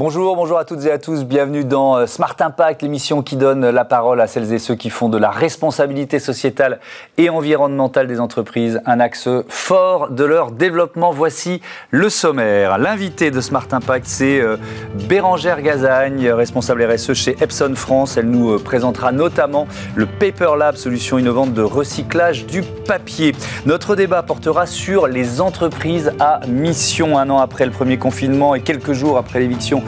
Bonjour, bonjour à toutes et à tous. Bienvenue dans euh, Smart Impact, l'émission qui donne la parole à celles et ceux qui font de la responsabilité sociétale et environnementale des entreprises un axe fort de leur développement. Voici le sommaire. L'invité de Smart Impact, c'est euh, Bérangère Gazagne, responsable RSE chez Epson France. Elle nous euh, présentera notamment le Paper Lab, solution innovante de recyclage du papier. Notre débat portera sur les entreprises à mission. Un an après le premier confinement et quelques jours après l'éviction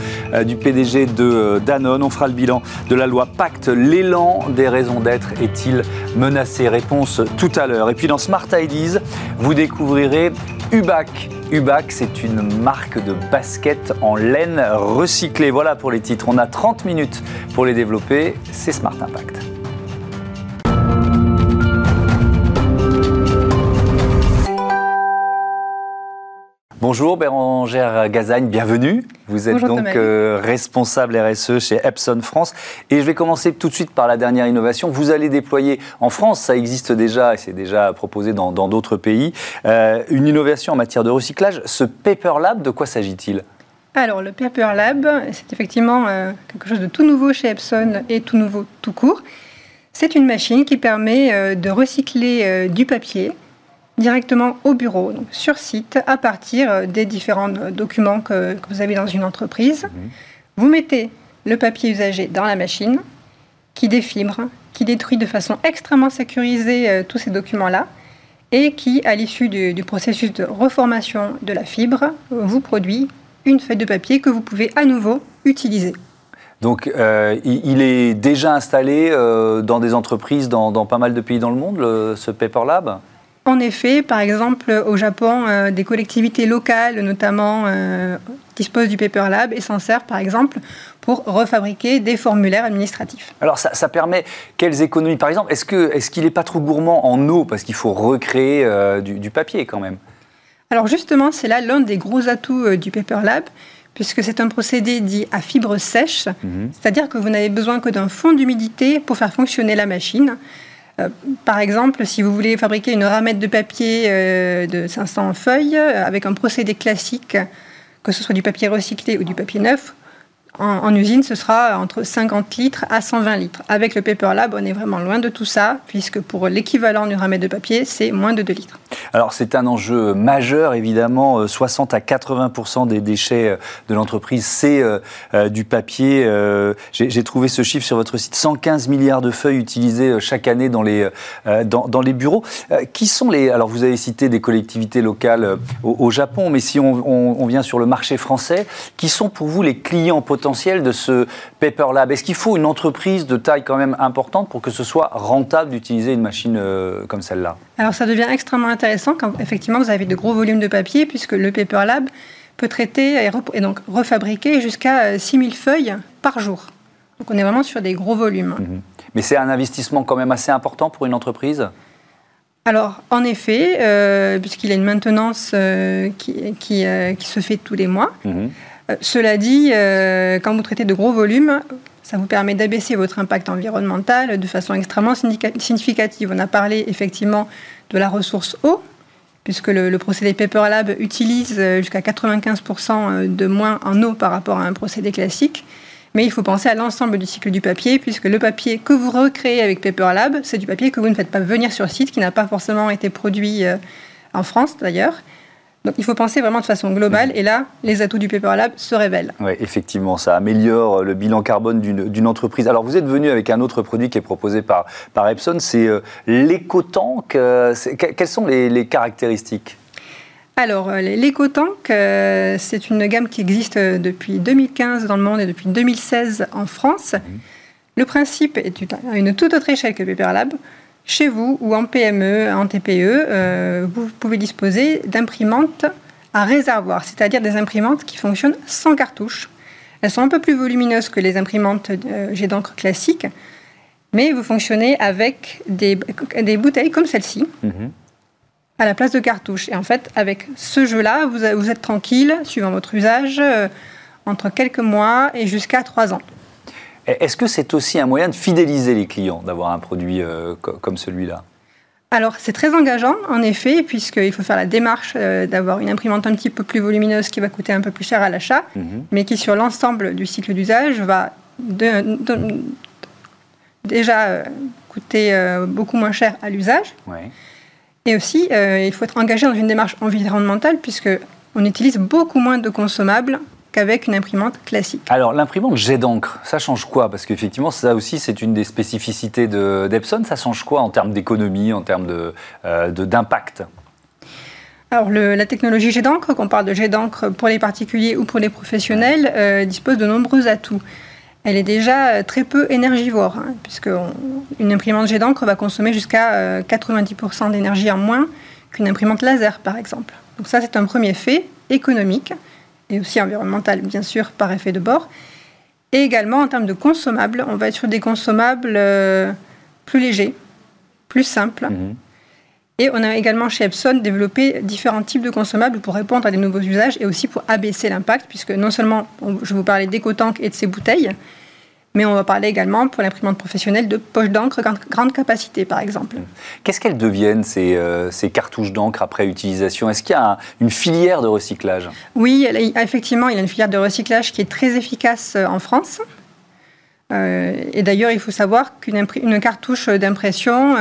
du PDG de euh, Danone. On fera le bilan de la loi Pacte. L'élan des raisons d'être est-il menacé Réponse tout à l'heure. Et puis dans Smart Ideas, vous découvrirez UBAC. UBAC, c'est une marque de basket en laine recyclée. Voilà pour les titres. On a 30 minutes pour les développer. C'est Smart Impact. Bonjour Bérangère Gazagne, bienvenue. Vous êtes donc euh, responsable RSE chez Epson France. Et je vais commencer tout de suite par la dernière innovation. Vous allez déployer en France, ça existe déjà et c'est déjà proposé dans d'autres pays, euh, une innovation en matière de recyclage. Ce Paper Lab, de quoi s'agit-il? Alors, le Paper Lab, c'est effectivement euh, quelque chose de tout nouveau chez Epson et tout nouveau tout court. C'est une machine qui permet de recycler du papier directement au bureau, donc sur site, à partir euh, des différents euh, documents que, vous avez dans une entreprise. Mhm. Vous mettez le papier usagé dans la machine, qui défibre, qui détruit de façon extrêmement sécurisée euh, tous ces documents-là, et qui, à l'issue du, processus de reformation de la fibre, vous produit une feuille de papier que vous pouvez à nouveau utiliser. Donc, il est déjà installé dans des entreprises dans, dans, pas mal de pays dans le monde, ce Paper Lab? En effet, par exemple, au Japon, euh, des collectivités locales, notamment, euh, disposent du Paper Lab et s'en servent, par exemple, pour refabriquer des formulaires administratifs. Alors, ça, permet quelles économies? Par exemple, est-ce qu'il est n'est pas trop gourmand en eau? Parce qu'il faut recréer euh, du, papier quand même. Alors, justement, c'est là l'un des gros atouts du Paper Lab puisque c'est un procédé dit à fibre sèche, mhm. c'est-à-dire que vous n'avez besoin que d'un fond d'humidité pour faire fonctionner la machine. Euh, par exemple, si vous voulez fabriquer une ramette de papier euh, de 500 feuilles euh, avec un procédé classique, que ce soit du papier recyclé ou du papier neuf, en, usine, ce sera entre 50 litres à 120 litres. Avec le Paper Lab, on est vraiment loin de tout ça, puisque pour l'équivalent d'une ramette de papier, c'est moins de 2 litres. Alors c'est un enjeu majeur, évidemment. 60 euh, à 80 des déchets euh, de l'entreprise, c'est euh, du papier. J'ai trouvé ce chiffre sur votre site 115 milliards de feuilles utilisées chaque année dans les, bureaux. qui sont les. Alors vous avez cité des collectivités locales au, Japon, mais si on, vient sur le marché français, qui sont pour vous les clients potentiels potentiel de ce Paper Lab Est-ce qu'il faut une entreprise de taille quand même importante pour que ce soit rentable d'utiliser une machine euh, comme celle-là? Alors ça devient extrêmement intéressant quand effectivement vous avez de gros volumes de papier puisque le Paper Lab peut traiter et, donc refabriquer jusqu'à 6000 euh, feuilles par jour. Donc on est vraiment sur des gros volumes. Mhm. Mais c'est un investissement quand même assez important pour une entreprise? Alors, en effet, euh, puisqu'il y a une maintenance qui, qui, se fait tous les mois, mhm. Euh, cela dit, euh, quand vous traitez de gros volumes, ça vous permet d'abaisser votre impact environnemental de façon extrêmement significative. On a parlé effectivement de la ressource eau, puisque le, procédé Paper Lab utilise euh, jusqu'à 95% de moins en eau par rapport à un procédé classique. Mais il faut penser à l'ensemble du cycle du papier, puisque le papier que vous recréez avec Paper Lab, c'est du papier que vous ne faites pas venir sur site, qui n'a pas forcément été produit en France d'ailleurs. Donc il faut penser vraiment de façon globale, et là, les atouts du Paper Lab se révèlent. Oui, effectivement, ça améliore le bilan carbone d'une entreprise. Alors vous êtes venu avec un autre produit qui est proposé par, par Epson, c'est euh, l'EcoTank. Euh, quelles sont les, caractéristiques? Alors, euh, l'EcoTank, c'est une gamme qui existe depuis 2015 dans le monde et depuis 2016 en France. Mm. Le principe est à une toute autre échelle que Paper Lab. Chez vous ou en PME, en TPE, euh, vous pouvez disposer d'imprimantes à réservoir, c'est-à-dire des imprimantes qui fonctionnent sans cartouche. Elles sont un peu plus volumineuses que les imprimantes euh, jet d'encre classiques, mais vous fonctionnez avec des, des bouteilles comme celle-ci. Mhm. à la place de cartouches. Et en fait, avec ce jeu-là, vous, vous, êtes tranquille, suivant votre usage, euh, entre quelques mois et jusqu'à trois ans. Est-ce que c'est aussi un moyen de fidéliser les clients, d'avoir un produit euh, comme celui-là? Alors, c'est très engageant, en effet, puisqu'il faut faire la démarche euh, d'avoir une imprimante un petit peu plus volumineuse qui va coûter un peu plus cher à l'achat, mhm. mais qui, sur l'ensemble du cycle d'usage, va déjà euh, coûter euh, beaucoup moins cher à l'usage. Et aussi, il faut être engagé dans une démarche environnementale, puisqu'on utilise beaucoup moins de consommables qu'avec une imprimante classique. Alors l'imprimante jet d'encre, ça change quoi? Parce qu'effectivement, ça aussi, c'est une des spécificités d'Epson. Ça change quoi en termes d'économie, en termes euh, d'impact? De, alors, la technologie jet d'encre, qu'on parle de jet d'encre pour les particuliers ou pour les professionnels, euh, dispose de nombreux atouts. Elle est déjà euh, très peu énergivore, hein, puisque une imprimante jet d'encre va consommer jusqu'à 90% d'énergie en moins qu'une imprimante laser, par exemple. Donc ça, c'est un premier fait économique et aussi environnemental, bien sûr, par effet de bord. Et également, en termes de consommables, on va être sur des consommables euh, plus légers, plus simples. Mhm. Et on a également chez Epson développé différents types de consommables pour répondre à des nouveaux usages et aussi pour abaisser l'impact, puisque non seulement je vous parlais d'éco-tanks et de ces bouteilles, mais on va parler également pour l'imprimante professionnelle de poches d'encre grande capacité, par exemple. Qu'est-ce qu'elles deviennent, ces, euh, ces cartouches d'encre après utilisation? Est-ce qu'il y a une filière de recyclage? Oui, effectivement, il y a une filière de recyclage qui est très efficace euh, en France. Euh, et d'ailleurs, il faut savoir qu'une cartouche d'impression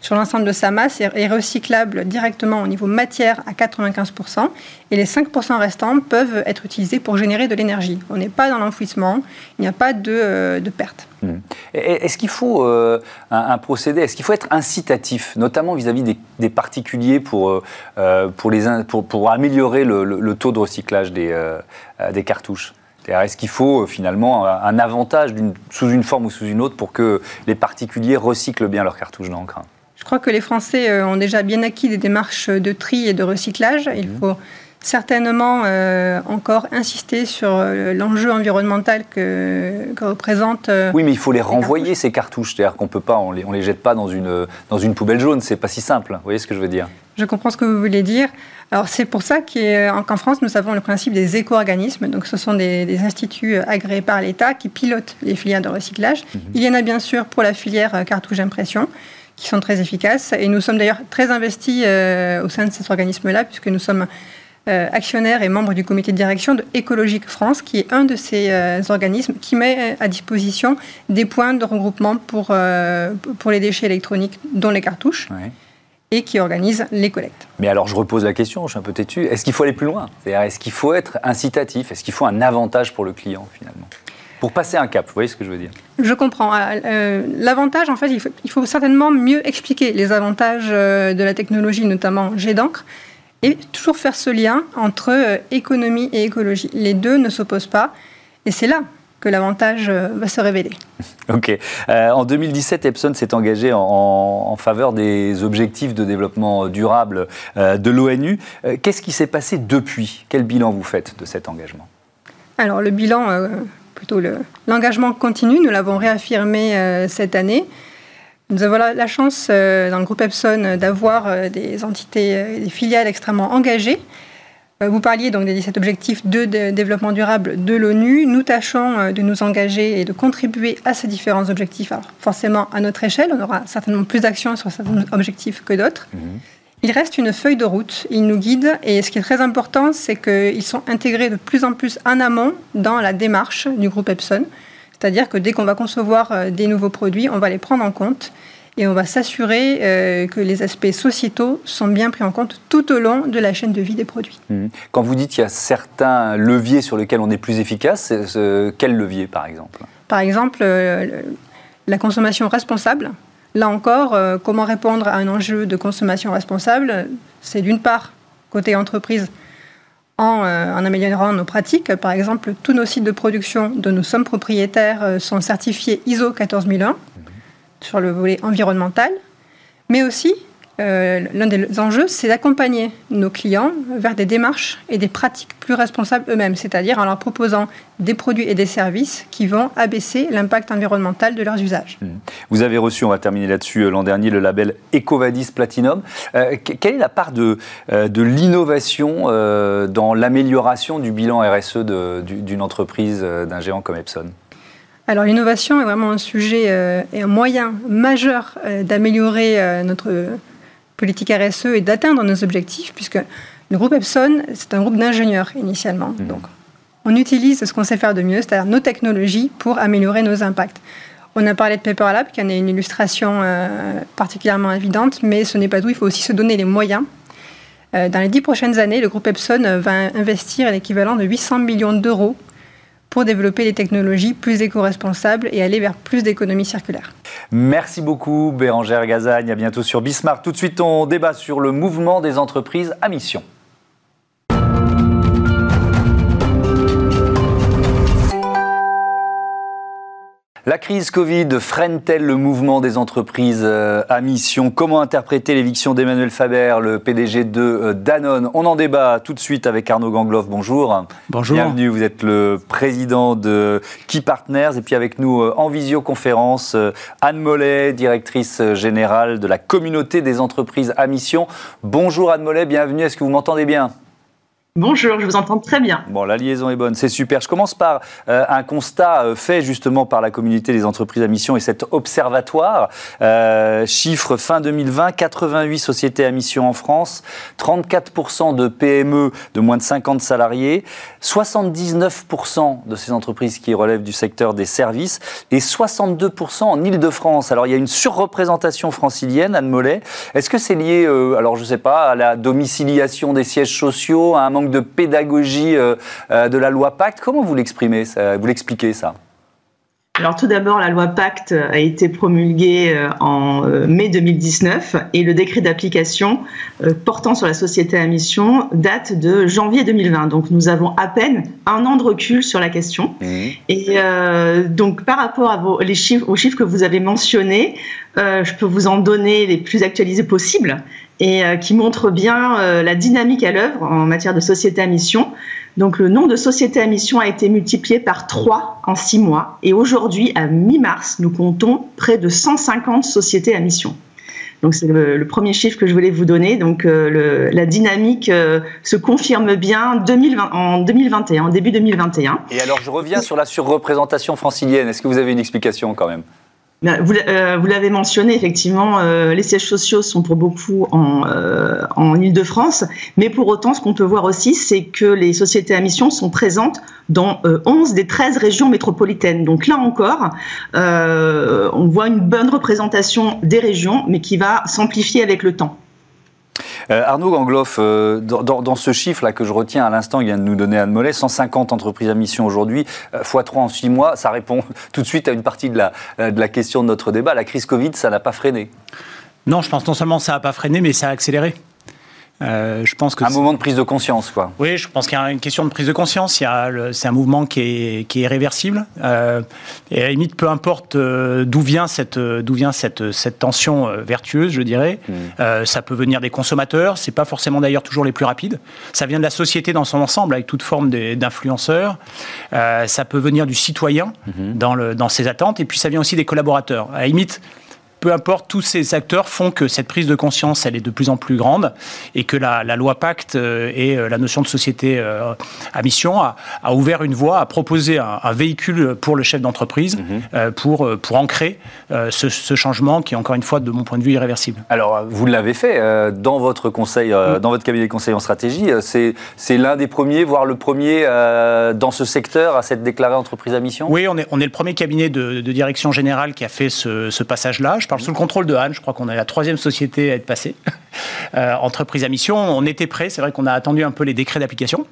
sur l'ensemble de sa masse est recyclable directement au niveau matière à 95%, et les 5% restants peuvent être utilisés pour générer de l'énergie. On n'est pas dans l'enfouissement, il n'y a pas de, euh, perte. Hmm. Est-ce qu'il faut euh, un, procédé, est-ce qu'il faut être incitatif, notamment vis-à-vis des, particuliers pour, euh, pour, pour, améliorer le, taux de recyclage des cartouches? Est-ce qu'il faut finalement un avantage sous une forme ou sous une autre pour que les particuliers recyclent bien leurs cartouches d'encre? Je crois que les Français euh, ont déjà bien acquis des démarches de tri et de recyclage. Il mmh. faut certainement euh, encore insister sur euh, l'enjeu environnemental que, représente. oui, mais il faut les renvoyer ces cartouches, c'est-à-dire qu'on peut pas, on les, les jette pas dans une dans une poubelle jaune. C'est pas si simple. Vous voyez ce que je veux dire? Je comprends ce que vous voulez dire. Alors c'est pour ça qu'en France nous avons le principe des éco-organismes. Donc ce sont des, instituts agréés par l'État qui pilotent les filières de recyclage. Mmh. Il y en a bien sûr pour la filière cartouche impression qui sont très efficaces. Et nous sommes d'ailleurs très investis euh, au sein de cet organisme-là, puisque nous sommes euh, actionnaires et membres du comité de direction de Écologique France, qui est un de ces euh, organismes qui met à disposition des points de regroupement pour, pour les déchets électroniques, dont les cartouches. et qui organise les collectes. Mais alors je repose la question, je suis un peu têtu, est-ce qu'il faut aller plus loin? Est-ce qu'il faut être incitatif? Est-ce qu'il faut un avantage pour le client finalement? Pour passer un cap, vous voyez ce que je veux dire Je comprends. Euh, euh, l'avantage, en fait, il faut, certainement mieux expliquer les avantages euh, de la technologie, notamment jet d'encre, et toujours faire ce lien entre économie et écologie. Les deux ne s'opposent pas, et c'est là que l'avantage va se révéler. Ok. en 2017, Epson s'est engagé en, faveur des objectifs de développement durable de l'ONU. Qu'est-ce qui s'est passé depuis? Quel bilan vous faites de cet engagement? Alors, le bilan plutôt l'engagement continu. Nous l'avons réaffirmé euh, cette année. Nous avons la, chance euh, dans le groupe Epson d'avoir euh, des entités, des filiales extrêmement engagées. Vous parliez donc des 17 objectifs de, développement durable de l'ONU. Nous tâchons de nous engager et de contribuer à ces différents objectifs. Alors forcément, à notre échelle, on aura certainement plus d'actions sur certains objectifs que d'autres. Mmh. Il reste une feuille de route, ils nous guident et ce qui est très important, c'est qu'ils sont intégrés de plus en plus en amont dans la démarche du groupe Epson. C'est-à-dire que dès qu'on va concevoir euh, des nouveaux produits, on va les prendre en compte et on va s'assurer euh, que les aspects sociétaux sont bien pris en compte tout au long de la chaîne de vie des produits. Mmh. Quand vous dites qu'il y a certains leviers sur lesquels on est plus efficace, quel levier par exemple? Par exemple, euh, la consommation responsable. Là encore, euh, comment répondre à un enjeu de consommation responsable? C'est d'une part, côté entreprise, en, euh, en, améliorant nos pratiques. Par exemple, tous nos sites de production dont nous sommes propriétaires euh, sont certifiés ISO 14001 sur le volet environnemental, mais aussi euh, l'un des enjeux, c'est d'accompagner nos clients vers des démarches et des pratiques plus responsables eux-mêmes, c'est-à-dire en leur proposant des produits et des services qui vont abaisser l'impact environnemental de leurs usages. Mmh. Vous avez reçu, on va terminer là-dessus, euh, l'an dernier, le label EcoVadis Platinum. Euh, quelle est la part de, de l'innovation dans l'amélioration du bilan RSE d'une entreprise, d'un géant comme Epson? Alors l'innovation est vraiment un sujet et un moyen majeur d'améliorer notre politique RSE et d'atteindre nos objectifs, puisque le groupe Epson, c'est un groupe d'ingénieurs initialement. Mmh. Donc, on utilise ce qu'on sait faire de mieux, c'est-à-dire nos technologies, pour améliorer nos impacts. On a parlé de Paper Lab, qui en est une illustration euh, particulièrement évidente, mais ce n'est pas tout, il faut aussi se donner les moyens. Euh, dans les dix prochaines années, le groupe Epson va investir l'équivalent de 800 millions d'euros pour développer des technologies plus éco-responsables et aller vers plus d'économie circulaire. Merci beaucoup Bérangère Gazagne, à bientôt sur Bismarck. Tout de suite, on débat sur le mouvement des entreprises à mission. La crise Covid freine-t-elle le mouvement des entreprises euh, à mission? Comment interpréter l'éviction d'Emmanuel Faber, le PDG de euh, Danone? On en débat tout de suite avec Arnaud Gangloff. Bonjour. Bonjour. Bienvenue, vous êtes le président de Key Partners. Et puis avec nous euh, en visioconférence, Anne Mollet, directrice générale de la communauté des entreprises à mission. Bonjour Anne Mollet, bienvenue. Est-ce que vous m'entendez bien? Bonjour, je vous entends très bien. Bon, la liaison est bonne, c'est super. Je commence par euh, un constat euh, fait justement par la communauté des entreprises à mission et cet observatoire. Euh, chiffre fin 2020, 88 sociétés à mission en France, 34% de PME de moins de 50 salariés, 79% de ces entreprises qui relèvent du secteur des services et 62% en Ile-de-France. Alors il y a une surreprésentation francilienne, Anne Mollet. Est-ce que c'est lié, alors je ne sais pas, à la domiciliation des sièges sociaux, à un manque de pédagogie euh, euh, de la loi Pacte. Comment vous l'exprimez, vous l'expliquez ça? Alors tout d'abord, la loi Pacte a été promulguée euh, en mai 2019 et le décret d'application portant sur la société à mission date de janvier 2020. Donc nous avons à peine un an de recul sur la question. Mmh. Et donc par rapport à vos, les chiffres, aux chiffres que vous avez mentionnés, je peux vous en donner les plus actualisés possibles et euh, qui montre bien euh, la dynamique à l'œuvre en matière de société à mission. Donc le nombre de sociétés à mission a été multiplié par 3 en 6 mois et aujourd'hui, à mi-mars, nous comptons près de 150 sociétés à mission. Donc c'est le, premier chiffre que je voulais vous donner. Donc euh, la dynamique se confirme bien 2020, en 2021, en début 2021. Et alors je reviens sur la surreprésentation francilienne. Est-ce que vous avez une explication quand même? Vous, l'avez mentionné, effectivement, euh, les sièges sociaux sont pour beaucoup en, euh, en Ile-de-France, mais pour autant, ce qu'on peut voir aussi, c'est que les sociétés à mission sont présentes dans 11 des 13 régions métropolitaines. Donc là encore, on voit une bonne représentation des régions, mais qui va s'amplifier avec le temps. Euh, Arnaud Gangloff, euh, dans, ce chiffre-là que je retiens à l'instant, il vient de nous donner Anne Mollet, 150 entreprises à mission aujourd'hui, x3 en 6 mois, ça répond tout de suite à une partie euh, de la question de notre débat. La crise Covid, ça n'a pas freiné Non, je pense non seulement ça n'a pas freiné, mais ça a accéléré. Euh, je pense que un moment de prise de conscience, quoi. Oui, je pense qu'il y a une question de prise de conscience. c'est un mouvement qui est, qui est irréversible. Euh, et à la limite, peu importe euh, d'où vient cette, d'où vient cette, cette tension vertueuse, je dirais. Mm. ça peut venir des consommateurs. C'est pas forcément d'ailleurs toujours les plus rapides. Ça vient de la société dans son ensemble, avec toute forme d'influenceurs. ça peut venir du citoyen mm-hmm. dans, le, dans ses attentes. Et puis ça vient aussi des collaborateurs. À la limite, peu importe, tous ces acteurs font que cette prise de conscience, elle est de plus en plus grande et que la, loi Pacte euh, et euh, la notion de société euh, à mission a, ouvert une voie, a proposé un, véhicule pour le chef d'entreprise mhm. pour, pour ancrer ce, changement qui est encore une fois, de mon point de vue, irréversible. Alors, vous l'avez fait dans votre conseil, dans votre cabinet de conseil en stratégie. C'est l'un des premiers, voire le premier dans ce secteur à s'être déclaré entreprise à mission? Oui, on est, on est le premier cabinet de, direction générale qui a fait ce, ce passage-là parle sous le contrôle de Anne. Je crois qu'on est la troisième société à être passée. Euh, entreprise à mission. On était prêt. C'est vrai qu'on a attendu un peu les décrets d'application.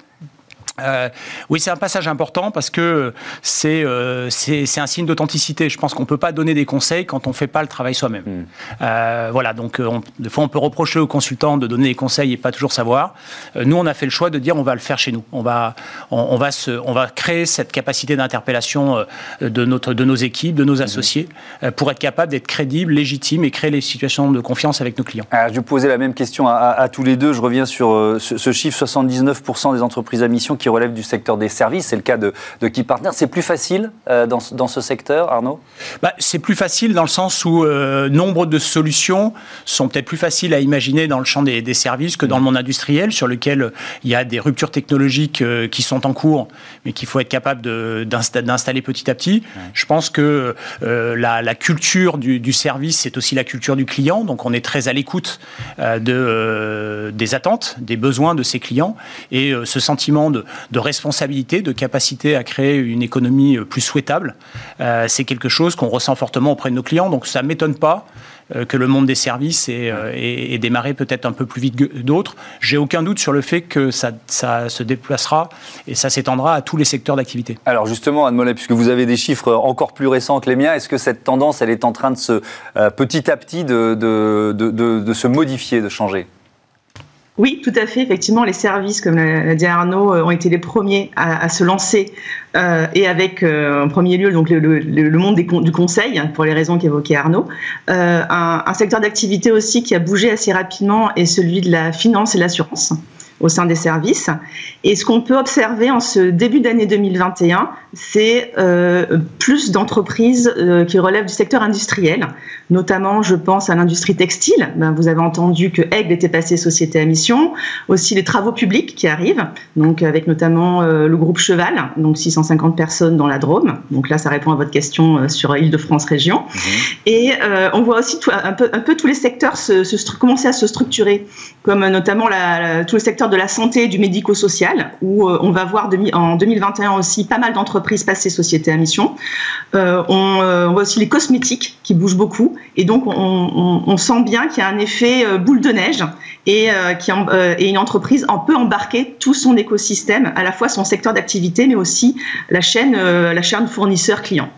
Euh, oui, c'est un passage important parce que c'est euh, c'est un signe d'authenticité. Je pense qu'on peut pas donner des conseils quand on fait pas le travail soi-même. Hmm. Euh, voilà, donc on, des fois on peut reprocher aux consultants de donner des conseils et pas toujours savoir. Nous, on a fait le choix de dire on va le faire chez nous. On va on, va se on va créer cette capacité d'interpellation de notre de nos équipes, de nos hmm. associés, pour être capable d'être crédible, légitime et créer les situations de confiance avec nos clients. Alors, je vais poser la même question à, à, tous les deux. Je reviens sur ce, ce chiffre 79% des entreprises à mission qui qui relèvent du secteur des services. C'est le cas de, de Key Partner. C'est plus facile dans, dans, ce secteur, Arnaud? Bah, C'est plus facile dans le sens où nombre de solutions sont peut-être plus faciles à imaginer dans le champ des, des services que dans le monde industriel, sur lequel il y a des ruptures technologiques qui sont en cours, mais qu'il faut être capable d'installer petit à petit. Je pense que la, la, culture du, du service, c'est aussi la culture du client. Donc on est très à l'écoute de, euh, des attentes, des besoins de ses clients. Et euh, ce sentiment de, responsabilité, de capacité à créer une économie euh, plus souhaitable, c'est quelque chose qu'on ressent fortement auprès de nos clients. Donc ça ne m'étonne pas que le monde des services ait, démarré peut-être un peu plus vite que d'autres. J'ai aucun doute sur le fait que ça, se déplacera et ça s'étendra à tous les secteurs d'activité. Alors justement, Anne Mollet, puisque vous avez des chiffres encore plus récents que les miens, est-ce que cette tendance, elle est en train de se, petit à petit de, de, de se modifier, de changer? Oui, tout à fait. Effectivement, les services, comme l'a dit Arnaud, euh, ont été les premiers à, se lancer euh, et avec euh, en premier lieu donc le, monde du conseil, hein, pour les raisons qu'évoquait Arnaud. un, un, secteur d'activité aussi qui a bougé assez rapidement est celui de la finance et l'assurance au sein des services. Et ce qu'on peut observer en ce début d'année 2021, c'est euh, plus d'entreprises euh, qui relèvent du secteur industriel, notamment je pense à l'industrie textile. Ben, vous avez entendu que Aigle était passé société à mission, aussi les travaux publics qui arrivent, donc avec notamment euh, le groupe Cheval, donc 650 personnes dans la Drôme. Donc là, ça répond à votre question sur Île-de-France région. Mmh. Et on voit aussi un, peu, un peu tous les secteurs se, commencer à se structurer, comme notamment la, tout le secteur de la santé et du médico-social, où euh, on va voir en 2021 aussi pas mal d'entreprises passer société à mission. Euh, euh, on, voit aussi les cosmétiques qui bougent beaucoup, et donc on, sent bien qu'il y a un effet boule de neige et, et une entreprise en peut embarquer tout son écosystème, à la fois son secteur d'activité, mais aussi la chaîne, la chaîne fournisseur-client.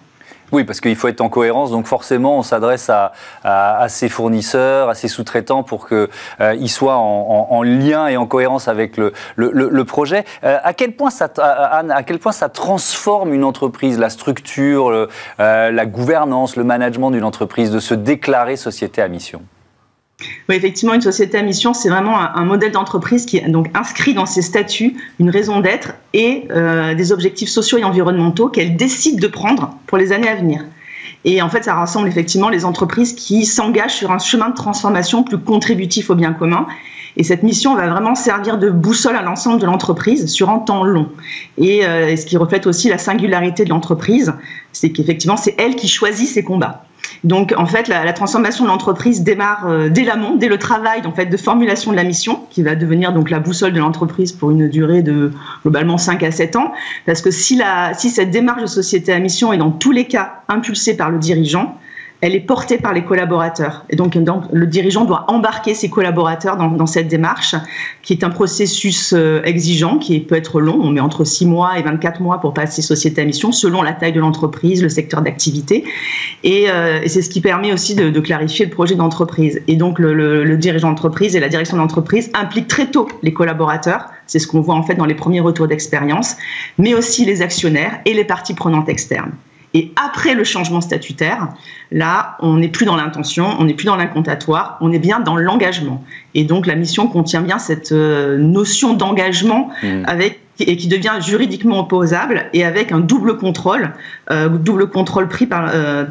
Oui, parce qu'il faut être en cohérence, donc forcément on s'adresse à, à, ses fournisseurs, à ses sous-traitants pour qu'ils euh, soient en, lien et en cohérence avec le, le, projet. Euh, à, quel point ça, Anne, à quel point ça transforme une entreprise, la structure, euh, la gouvernance, le management d'une entreprise de se déclarer société à mission? Oui, effectivement, une société à mission, c'est vraiment un, modèle d'entreprise qui donc inscrit dans ses statuts une raison d'être et euh, des objectifs sociaux et environnementaux qu'elle décide de prendre pour les années à venir. Et en fait, ça rassemble effectivement les entreprises qui s'engagent sur un chemin de transformation plus contributif au bien commun. Et cette mission va vraiment servir de boussole à l'ensemble de l'entreprise sur un temps long. Et, euh, et ce qui reflète aussi la singularité de l'entreprise, c'est qu'effectivement, c'est elle qui choisit ses combats. Donc, en fait, la, transformation de l'entreprise démarre euh, dès l'amont, dès le travail en fait, de formulation de la mission, qui va devenir donc la boussole de l'entreprise pour une durée de globalement 5 à 7 ans. Parce que si, la, si cette démarche de société à mission est dans tous les cas impulsée par le dirigeant, elle est portée par les collaborateurs. Et donc, le dirigeant doit embarquer ses collaborateurs dans, cette démarche, qui est un processus euh, exigeant, qui peut être long. On met entre 6 mois et 24 mois pour passer société à mission, selon la taille de l'entreprise, le secteur d'activité. Et, euh, c'est ce qui permet aussi de, clarifier le projet d'entreprise. Et donc, le, dirigeant d'entreprise et la direction d'entreprise impliquent très tôt les collaborateurs. C'est ce qu'on voit en fait dans les premiers retours d'expérience, mais aussi les actionnaires et les parties prenantes externes. Et après le changement statutaire, là, on n'est plus dans l'intention, on n'est plus dans l'incantatoire, on est bien dans l'engagement. Et donc la mission contient bien cette euh, notion d'engagement mmh. avec et qui devient juridiquement opposable et avec un double contrôle, euh, double contrôle pris par euh,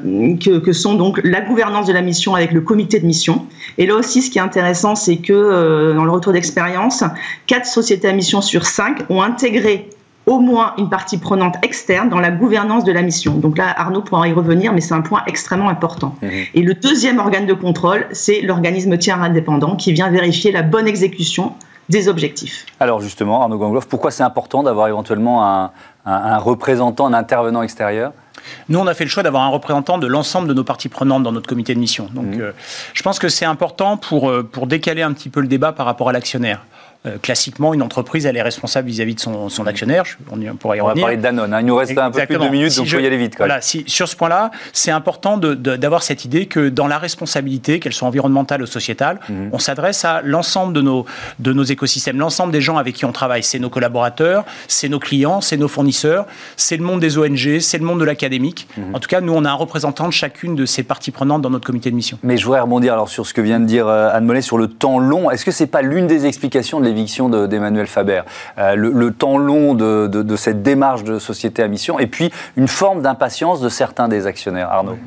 que, que, sont donc la gouvernance de la mission avec le comité de mission. Et là aussi, ce qui est intéressant, c'est que dans le retour d'expérience, quatre sociétés à mission sur cinq ont intégré au moins une partie prenante externe dans la gouvernance de la mission. Donc là, Arnaud pourra y revenir, mais c'est un point extrêmement important. Mhm. Et le deuxième organe de contrôle, c'est l'organisme tiers indépendant qui vient vérifier la bonne exécution des objectifs. Alors justement, Arnaud Gangloff, pourquoi c'est important d'avoir éventuellement un, représentant, un intervenant extérieur? Nous, on a fait le choix d'avoir un représentant de l'ensemble de nos parties prenantes dans notre comité de mission. Donc, mhm. euh, je pense que c'est important pour, euh, pour décaler un petit peu le débat par rapport à l'actionnaire. Euh, classiquement, une entreprise, elle est responsable vis-à-vis de son, son actionnaire. On, pourra y on va parler de Danone. Hein. Il nous reste un peu plus de deux minutes, donc il faut y aller vite. Voilà, si, sur ce point-là, c'est important d'avoir cette idée que dans la responsabilité, qu'elle soit environnementale ou sociétale, mhm. on s'adresse à l'ensemble de nos, de nos écosystèmes, l'ensemble des gens avec qui on travaille. C'est nos collaborateurs, c'est nos clients, c'est nos fournisseurs, c'est le monde des ONG, c'est le monde de l'académique. Mhm. En tout cas, nous, on a un représentant de chacune de ces parties prenantes dans notre comité de mission. Mais je voudrais rebondir alors sur ce que vient de dire euh, Anne Mollet sur le temps long. Est-ce que c'est pas l'une des explications de l'éviction d'Emmanuel Faber. Le, temps long de, cette démarche de société à mission, et puis une forme d'impatience de certains des actionnaires. Arnaud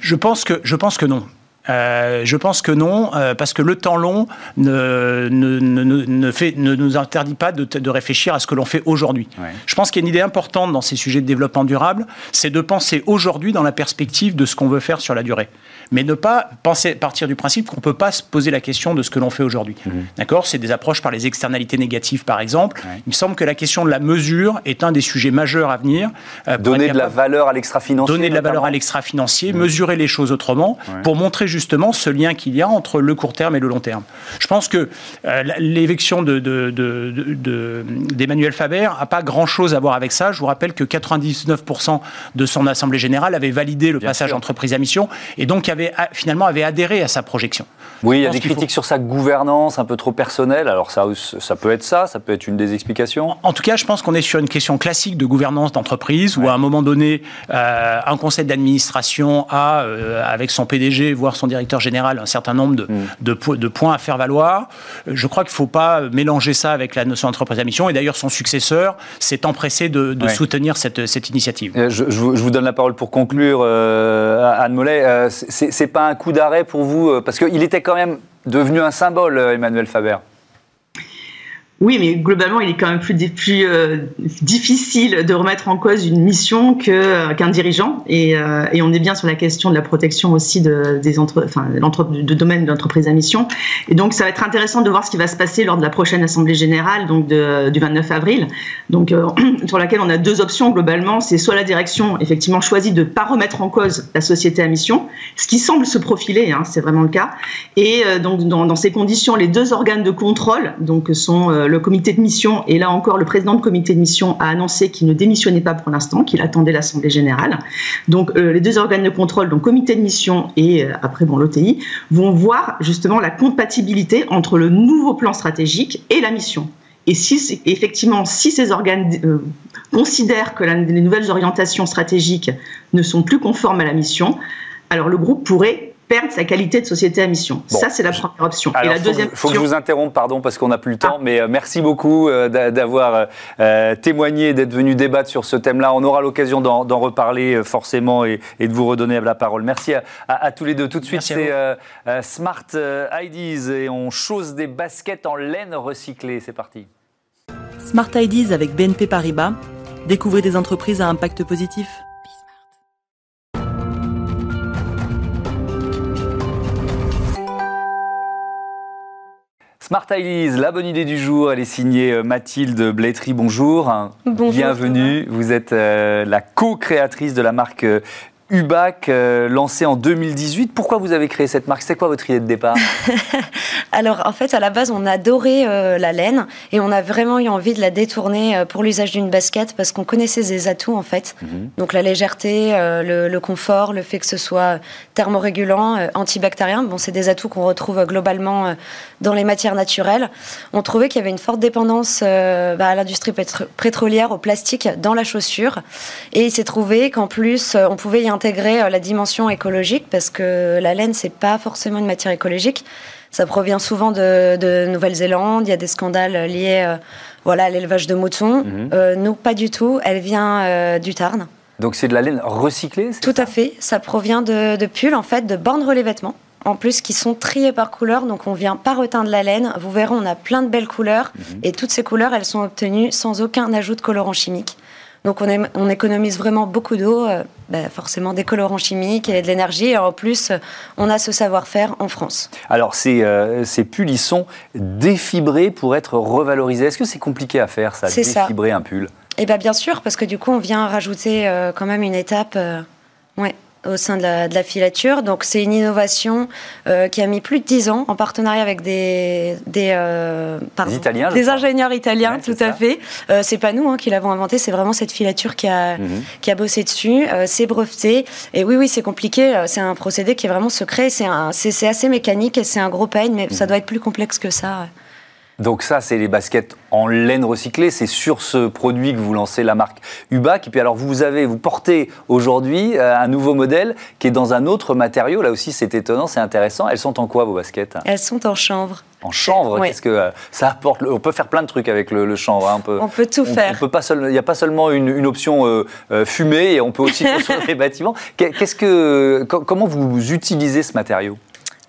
Je pense que, je pense que non. Euh, je pense que non, euh, parce que le temps long ne, ne, ne, fait, ne nous interdit pas de, de, réfléchir à ce que l'on fait aujourd'hui. Je pense qu'il y a une idée importante dans ces sujets de développement durable, c'est de penser aujourd'hui dans la perspective de ce qu'on veut faire sur la durée mais ne pas penser, partir du principe qu'on ne peut pas se poser la question de ce que l'on fait aujourd'hui. Mhm. D'accord? C'est des approches par les externalités négatives, par exemple. Il me semble que la question de la mesure est un des sujets majeurs à venir. Euh, donner de la valeur à l'extra-financier. Donner de la valeur à l'extra-financier, mhm. mesurer les choses autrement, pour montrer justement ce lien qu'il y a entre le court terme et le long terme. Je pense que euh, l'éviction d'Emmanuel de, Faber n'a pas grand-chose à voir avec ça. Je vous rappelle que 99% de son Assemblée générale avait validé le passage entreprise à mission, et donc avait, finalement avait adhéré à sa projection. Oui, il y a des critiques sur sa gouvernance un peu trop personnelle. Alors ça, ça peut être ça, ça peut être une des explications. En tout cas, je pense qu'on est sur une question classique de gouvernance d'entreprise où à un moment donné, euh, un conseil d'administration a, euh, avec son PDG, voire son directeur général, un certain nombre de, mm. de, points à faire valoir. Je crois qu'il ne faut pas mélanger ça avec la notion d'entreprise à mission. Et d'ailleurs, son successeur s'est empressé de, soutenir cette, cette initiative. Euh, je, je, vous donne la parole pour conclure, Anne Mollet. c'est pas un coup d'arrêt pour vous Parce qu'il était quand même devenu un symbole, Emmanuel Faber. Oui, mais globalement, il est quand même plus, euh, difficile de remettre en cause une mission que, qu'un dirigeant. Et, euh, et, on est bien sur la question de la protection aussi de, des entre, enfin, de domaine de l'entreprise à mission. Et donc, ça va être intéressant de voir ce qui va se passer lors de la prochaine Assemblée générale, donc du 29 avril. Donc, euh, sur laquelle on a deux options globalement. C'est soit la direction, effectivement, choisit de ne pas remettre en cause la société à mission, ce qui semble se profiler, hein, c'est vraiment le cas. Et donc, dans, dans, ces conditions, les deux organes de contrôle, donc, sont le comité de mission, et là encore, le président de comité de mission a annoncé qu'il ne démissionnait pas pour l'instant, qu'il attendait l'Assemblée générale. Donc, euh, les deux organes de contrôle, donc comité de mission et euh, après, bon, l'OTI, vont voir justement la compatibilité entre le nouveau plan stratégique et la mission. Et si, effectivement, si ces organes euh, considèrent que les nouvelles orientations stratégiques ne sont plus conformes à la mission, alors le groupe pourrait perdre sa qualité de société à mission. ça, c'est la première option. et la deuxième Il faut que je vous interrompe, pardon, parce qu'on n'a plus le temps, ah. mais euh, merci beaucoup euh, d'avoir euh, témoigné, d'être venu débattre sur ce thème-là. On aura l'occasion d'en reparler forcément et, de vous redonner la parole. Merci à, tous les deux. Tout de suite, c'est Smart IDs et on chose des baskets en laine recyclée. C'est parti. Smart IDs avec BNP Paribas. Découvrez des entreprises à impact positif. Smart Ideas, la bonne idée du jour, elle est signée euh, Mathilde Blétry. Bonjour. Bonjour. Bienvenue. Vous êtes euh, la co-créatrice de la marque euh, UBAC, euh, lancé en 2018. Pourquoi vous avez créé cette marque? C'est quoi votre idée de départ? Alors, en fait, à la base, on adorait euh, la laine et on a vraiment eu envie de la détourner euh, pour l'usage d'une basket parce qu'on connaissait ses atouts, en fait. Mhm. Donc, la légèreté, le, confort, le fait que ce soit thermorégulant, antibactérien. Bon, c'est des atouts qu'on retrouve globalement dans les matières naturelles. On trouvait qu'il y avait une forte dépendance bah, à l'industrie pétrolière, au plastique, dans la chaussure. Et il s'est trouvé qu'en plus, on pouvait y intégrer euh, la dimension écologique parce que la laine, c'est pas forcément une matière écologique. Ça provient souvent de, Nouvelle-Zélande. Il y a des scandales liés euh, voilà, à l'élevage de moutons. Mhm. Euh, nous, pas du tout. Elle vient du Tarn. Donc c'est de la laine recyclée Tout à fait. Ça provient de, de pulls, en fait, de bornes relais vêtements en plus qui sont triés par couleur, donc on vient pas reteindre la laine. Vous verrez, on a plein de belles couleurs mhm. et toutes ces couleurs, elles sont obtenues sans aucun ajout de colorant chimique. Donc on, économise vraiment beaucoup d'eau, euh, bah, forcément des colorants chimiques et de l'énergie. Et en plus, on a ce savoir-faire en France. Alors ces, euh, ces pulls, ils sont défibrés pour être revalorisés. Est-ce que c'est compliqué à faire ça, défibrer un pull? Eh bien bien sûr, parce que du coup, on vient rajouter euh, quand même une étape. ouais au sein de la, filature. Donc c'est une innovation euh, qui a mis plus de 10 ans en partenariat avec des, des, euh, Italiens, des ingénieurs italiens, tout à fait. Euh, c'est pas nous hein, qui l'avons inventé, c'est vraiment cette filature qui a, mhm. qui a bossé dessus. c'est breveté. Et oui, oui, c'est compliqué. C'est un procédé qui est vraiment secret. C'est assez mécanique et c'est un gros pain, mais ça mhm. doit être plus complexe que ça. Donc ça, c'est les baskets en laine recyclée. C'est sur ce produit que vous lancez la marque Ubac. Et puis alors, vous avez, vous portez aujourd'hui euh, un nouveau modèle qui est dans un autre matériau. Là aussi, c'est étonnant, c'est intéressant. Elles sont en quoi vos baskets? Elles sont en chanvre. En chanvre, qu'est-ce que euh, ça apporte On peut faire plein de trucs avec le, chanvre. Hein. On, peut, on peut tout faire. On peut pas il n'y a pas seulement une, option euh, fumée, et on peut aussi construire des bâtiments. Qu'est-ce que, comment vous utilisez ce matériau?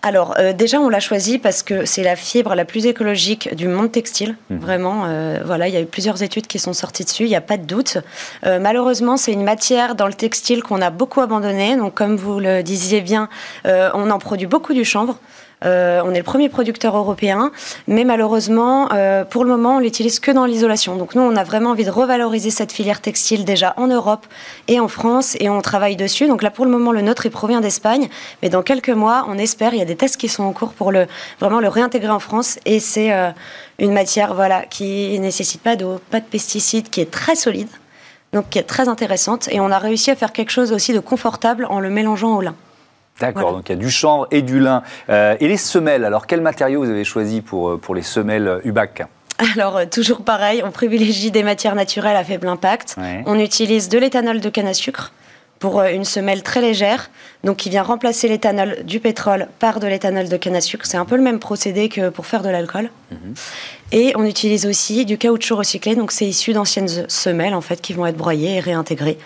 Alors euh, déjà on l'a choisi parce que c'est la fibre la plus écologique du monde textile. Mhm. Vraiment, euh, voilà, il y a eu plusieurs études qui sont sorties dessus, il n'y a pas de doute. Euh, malheureusement, c'est une matière dans le textile qu'on a beaucoup abandonnée. Donc comme vous le disiez bien, on en produit beaucoup du chanvre. Euh, on est le premier producteur européen, mais malheureusement, euh, pour le moment, on l'utilise que dans l'isolation. Donc nous, on a vraiment envie de revaloriser cette filière textile déjà en Europe et en France, et on travaille dessus. Donc là, pour le moment, le nôtre, il provient d'Espagne, mais dans quelques mois, on espère, il y a des tests qui sont en cours pour le, vraiment le réintégrer en France, et c'est euh, une matière voilà, qui nécessite pas d'eau, pas de pesticides, qui est très solide, donc qui est très intéressante, et on a réussi à faire quelque chose aussi de confortable en le mélangeant au lin. D'accord, donc il y a du chanvre et du lin. Euh, et les semelles, alors quel matériau vous avez choisi pour, euh, pour les semelles UBAC? Alors, euh, toujours pareil, on privilégie des matières naturelles à faible impact. On utilise de l'éthanol de canne à sucre pour une semelle très légère, donc qui vient remplacer l'éthanol du pétrole par de l'éthanol de canne à sucre. C'est un peu le même procédé que pour faire de l'alcool. Mhm. Et on utilise aussi du caoutchouc recyclé, donc c'est issu d'anciennes semelles en fait qui vont être broyées et réintégrées.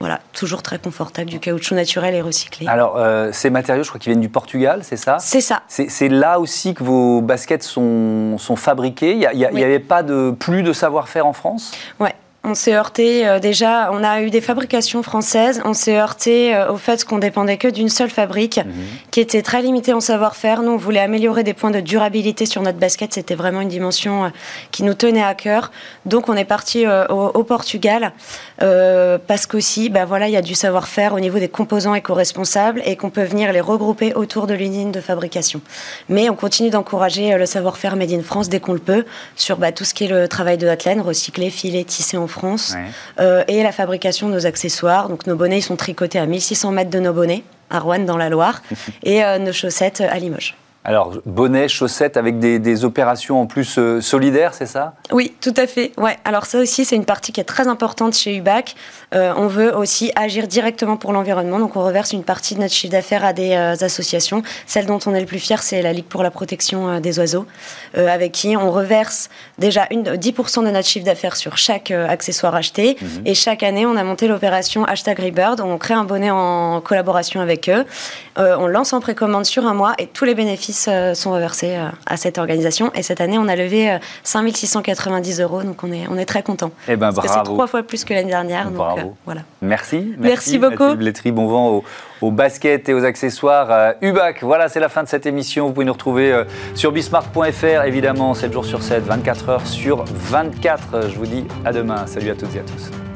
Voilà, toujours très confortable, du caoutchouc naturel et recyclé. Alors, euh, ces matériaux, je crois qu'ils viennent du Portugal, c'est ça? C'est ça. C'est là aussi que vos baskets sont, sont fabriquées? Il n'y avait pas de, plus de savoir-faire en France? Ouais, on s'est heurté euh, déjà, on a eu des fabrications françaises, on s'est heurté euh, au fait qu'on dépendait que d'une seule fabrique mhm. qui était très limitée en savoir-faire. Nous, on voulait améliorer des points de durabilité sur notre basket, c'était vraiment une dimension euh, qui nous tenait à cœur. Donc on est parti au, Portugal parce qu'aussi, bah voilà, il y a du savoir-faire au niveau des composants éco-responsables et qu'on peut venir les regrouper autour de l'usine de fabrication. Mais on continue d'encourager le savoir-faire made in France dès qu'on le peut sur bah, tout ce qui est le travail de laine, recyclé, filé, tissé en France, euh, et la fabrication de nos accessoires. Donc nos bonnets, ils sont tricotés à 1600 mètres de nos bonnets, à Rouen dans la Loire, et euh, nos chaussettes à Limoges. Alors, bonnet, chaussettes avec des, opérations en plus euh, solidaires, c'est ça? Oui, tout à fait. Ouais. Alors ça aussi, c'est une partie qui est très importante chez UBAC. Euh, on veut aussi agir directement pour l'environnement, donc on reverse une partie de notre chiffre d'affaires à des euh, associations. Celle dont on est le plus fier, c'est la Ligue pour la protection des oiseaux, avec qui on reverse déjà une, 10% de notre chiffre d'affaires sur chaque accessoire acheté. Mhm. Et chaque année, on a monté l'opération Hashtag Rebird. On crée un bonnet en collaboration avec eux. on lance en précommande sur un mois et tous les bénéfices euh, sont reversés euh, à cette organisation. Et cette année, on a levé 5690 euh, euros, donc on est, on est très content. Eh ben, Parce que c'est trois fois plus que l'année dernière. Donc, voilà. Merci, merci. beaucoup. Mathilde bon vent aux, baskets et aux accessoires UBAC. Voilà, c'est la fin de cette émission. Vous pouvez nous retrouver sur bismarck.fr, évidemment, 7 jours sur 7, 24 heures sur 24. Je vous dis à demain. Salut à toutes et à tous.